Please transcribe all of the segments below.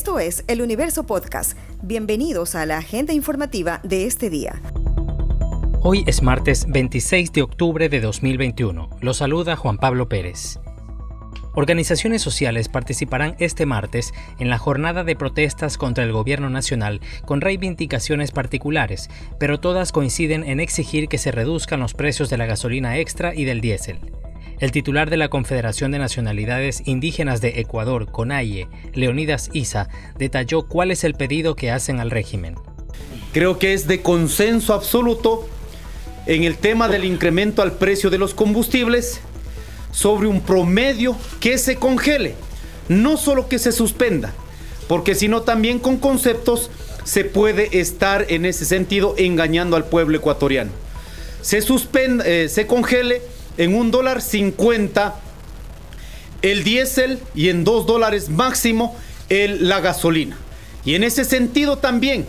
Esto es El Universo Podcast. Bienvenidos a la agenda informativa de este día. Hoy es martes 26 de octubre de 2021. Lo saluda Juan Pablo Pérez. Organizaciones sociales participarán este martes en la jornada de protestas contra el gobierno nacional con reivindicaciones particulares, pero todas coinciden en exigir que se reduzcan los precios de la gasolina extra y del diésel. El titular de la Confederación de Nacionalidades Indígenas de Ecuador, CONAIE, Leonidas Isa, detalló cuál es el pedido que hacen al régimen. Creo que es de consenso absoluto en el tema del incremento al precio de los combustibles sobre un promedio que se congele, no solo que se suspenda, porque sino también con conceptos se puede estar en ese sentido engañando al pueblo ecuatoriano. Se eh, se congele en un dólar cincuenta el diésel y en dos dólares máximo el, la gasolina. Y en ese sentido también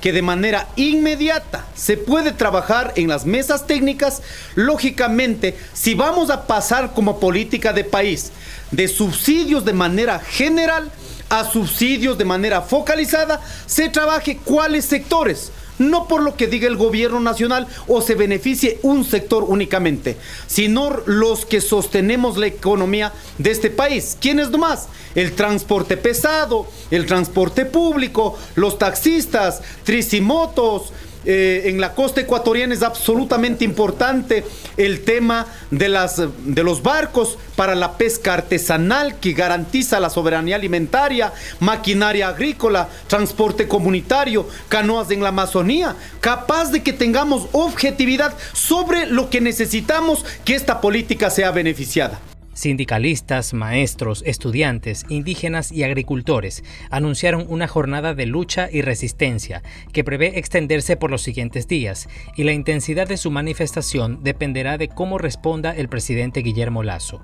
que de manera inmediata se puede trabajar en las mesas técnicas, lógicamente, si vamos a pasar como política de país de subsidios de manera general a subsidios de manera focalizada, se trabaje cuáles sectores no por lo que diga el gobierno nacional o se beneficie un sector únicamente, sino los que sostenemos la economía de este país. ¿Quiénes nomás? El transporte pesado, el transporte público, los taxistas, tricimotos, eh, en la costa ecuatoriana es absolutamente importante el tema de, las, de los barcos para la pesca artesanal que garantiza la soberanía alimentaria, maquinaria agrícola, transporte comunitario, canoas en la Amazonía, capaz de que tengamos objetividad sobre lo que necesitamos que esta política sea beneficiada. Sindicalistas, maestros, estudiantes, indígenas y agricultores anunciaron una jornada de lucha y resistencia que prevé extenderse por los siguientes días y la intensidad de su manifestación dependerá de cómo responda el presidente Guillermo Lazo.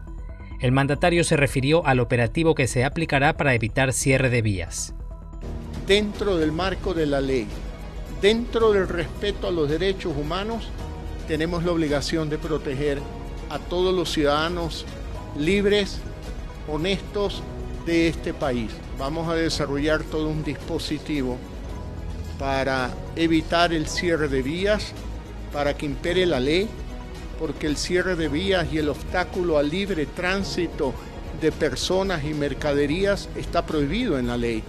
El mandatario se refirió al operativo que se aplicará para evitar cierre de vías. Dentro del marco de la ley, dentro del respeto a los derechos humanos, tenemos la obligación de proteger a todos los ciudadanos libres, honestos de este país. Vamos a desarrollar todo un dispositivo para evitar el cierre de vías, para que impere la ley, porque el cierre de vías y el obstáculo al libre tránsito de personas y mercaderías está prohibido en la ley.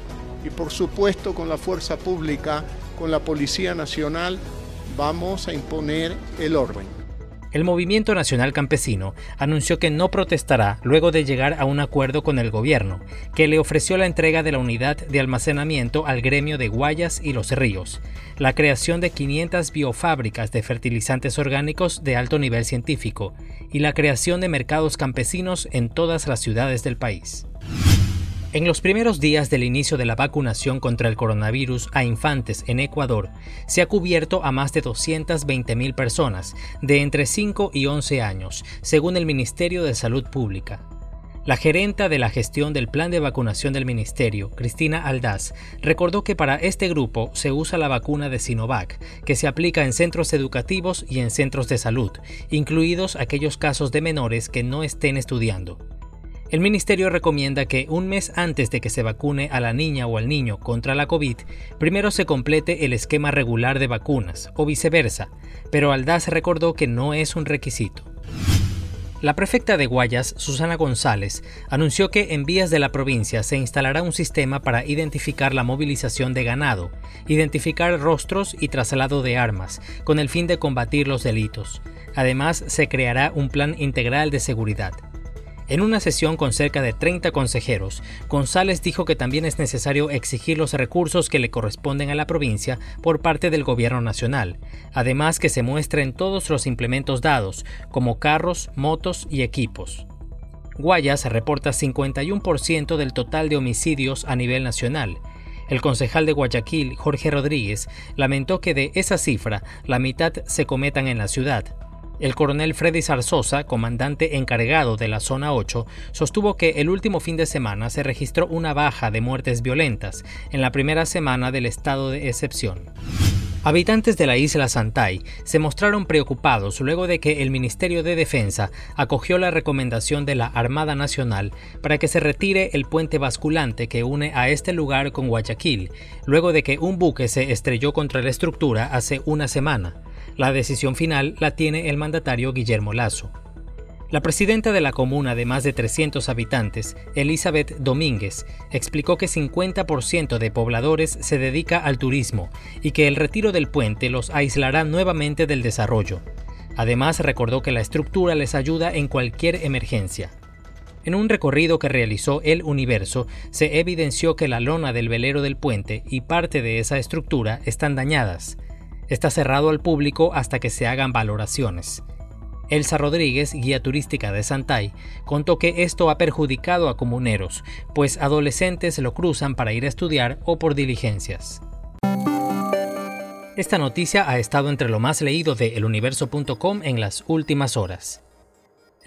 Y por supuesto con la fuerza pública, con la Policía Nacional, vamos a imponer el orden. El Movimiento Nacional Campesino anunció que no protestará luego de llegar a un acuerdo con el gobierno, que le ofreció la entrega de la unidad de almacenamiento al gremio de Guayas y Los Ríos, la creación de 500 biofábricas de fertilizantes orgánicos de alto nivel científico y la creación de mercados campesinos en todas las ciudades del país. En los primeros días del inicio de la vacunación contra el coronavirus a infantes en Ecuador, se ha cubierto a más de 220.000 personas de entre 5 y 11 años, según el Ministerio de Salud Pública. La gerenta de la gestión del plan de vacunación del ministerio, Cristina Aldaz, recordó que para este grupo se usa la vacuna de Sinovac, que se aplica en centros educativos y en centros de salud, incluidos aquellos casos de menores que no estén estudiando. El ministerio recomienda que un mes antes de que se vacune a la niña o al niño contra la COVID, primero se complete el esquema regular de vacunas, o viceversa, pero Aldaz recordó que no es un requisito. La prefecta de Guayas, Susana González, anunció que en vías de la provincia se instalará un sistema para identificar la movilización de ganado, identificar rostros y traslado de armas, con el fin de combatir los delitos. Además, se creará un plan integral de seguridad. En una sesión con cerca de 30 consejeros, González dijo que también es necesario exigir los recursos que le corresponden a la provincia por parte del gobierno nacional, además que se muestren todos los implementos dados, como carros, motos y equipos. Guayas reporta 51% del total de homicidios a nivel nacional. El concejal de Guayaquil, Jorge Rodríguez, lamentó que de esa cifra, la mitad se cometan en la ciudad. El coronel Freddy Zarzosa, comandante encargado de la Zona 8, sostuvo que el último fin de semana se registró una baja de muertes violentas en la primera semana del estado de excepción. Habitantes de la isla Santay se mostraron preocupados luego de que el Ministerio de Defensa acogió la recomendación de la Armada Nacional para que se retire el puente basculante que une a este lugar con Guayaquil, luego de que un buque se estrelló contra la estructura hace una semana. La decisión final la tiene el mandatario Guillermo Lazo. La presidenta de la comuna de más de 300 habitantes, Elizabeth Domínguez, explicó que 50% de pobladores se dedica al turismo y que el retiro del puente los aislará nuevamente del desarrollo. Además, recordó que la estructura les ayuda en cualquier emergencia. En un recorrido que realizó El Universo, se evidenció que la lona del velero del puente y parte de esa estructura están dañadas. Está cerrado al público hasta que se hagan valoraciones. Elsa Rodríguez, guía turística de Santay, contó que esto ha perjudicado a comuneros, pues adolescentes lo cruzan para ir a estudiar o por diligencias. Esta noticia ha estado entre lo más leído de eluniverso.com en las últimas horas.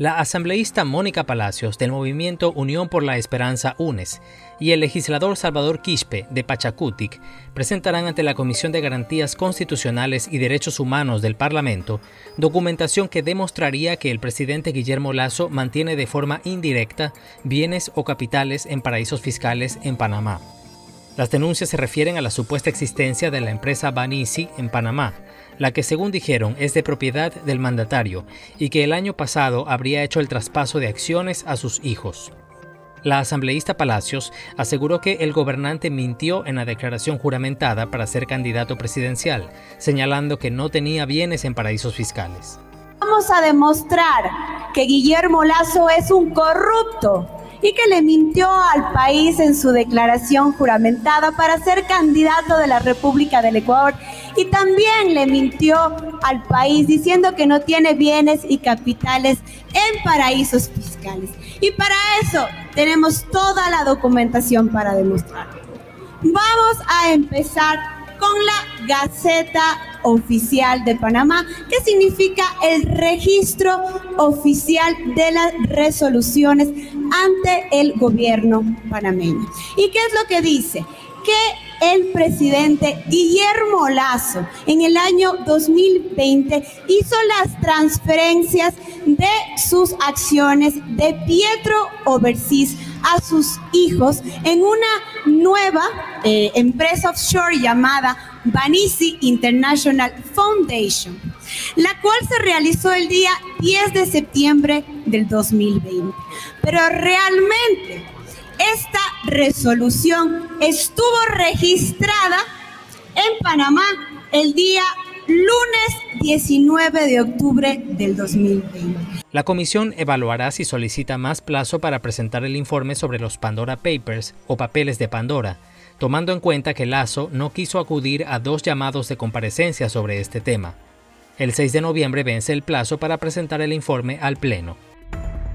La asambleísta Mónica Palacios del movimiento Unión por la Esperanza UNES y el legislador Salvador Quispe de Pachacutic presentarán ante la Comisión de Garantías Constitucionales y Derechos Humanos del Parlamento documentación que demostraría que el presidente Guillermo Lazo mantiene de forma indirecta bienes o capitales en paraísos fiscales en Panamá. Las denuncias se refieren a la supuesta existencia de la empresa Banisi en Panamá, la que según dijeron es de propiedad del mandatario y que el año pasado habría hecho el traspaso de acciones a sus hijos. La asambleísta Palacios aseguró que el gobernante mintió en la declaración juramentada para ser candidato presidencial, señalando que no tenía bienes en paraísos fiscales. Vamos a demostrar que Guillermo Lazo es un corrupto y que le mintió al país en su declaración juramentada para ser candidato de la República del Ecuador y también le mintió al país diciendo que no tiene bienes y capitales en paraísos fiscales. Y para eso tenemos toda la documentación para demostrarlo. Vamos a empezar con la Gaceta Oficial de Panamá, que significa el registro oficial de las resoluciones ante el gobierno panameño. ¿Y qué es lo que dice? Que el presidente Guillermo Lazo en el año 2020 hizo las transferencias de sus acciones de Pietro Overseas a sus hijos en una nueva eh, empresa offshore llamada Banisi International Foundation, la cual se realizó el día 10 de septiembre del 2020. Pero realmente esta resolución estuvo registrada en Panamá el día lunes 19 de octubre del 2020. La comisión evaluará si solicita más plazo para presentar el informe sobre los Pandora Papers o papeles de Pandora, tomando en cuenta que Lazo no quiso acudir a dos llamados de comparecencia sobre este tema. El 6 de noviembre vence el plazo para presentar el informe al Pleno.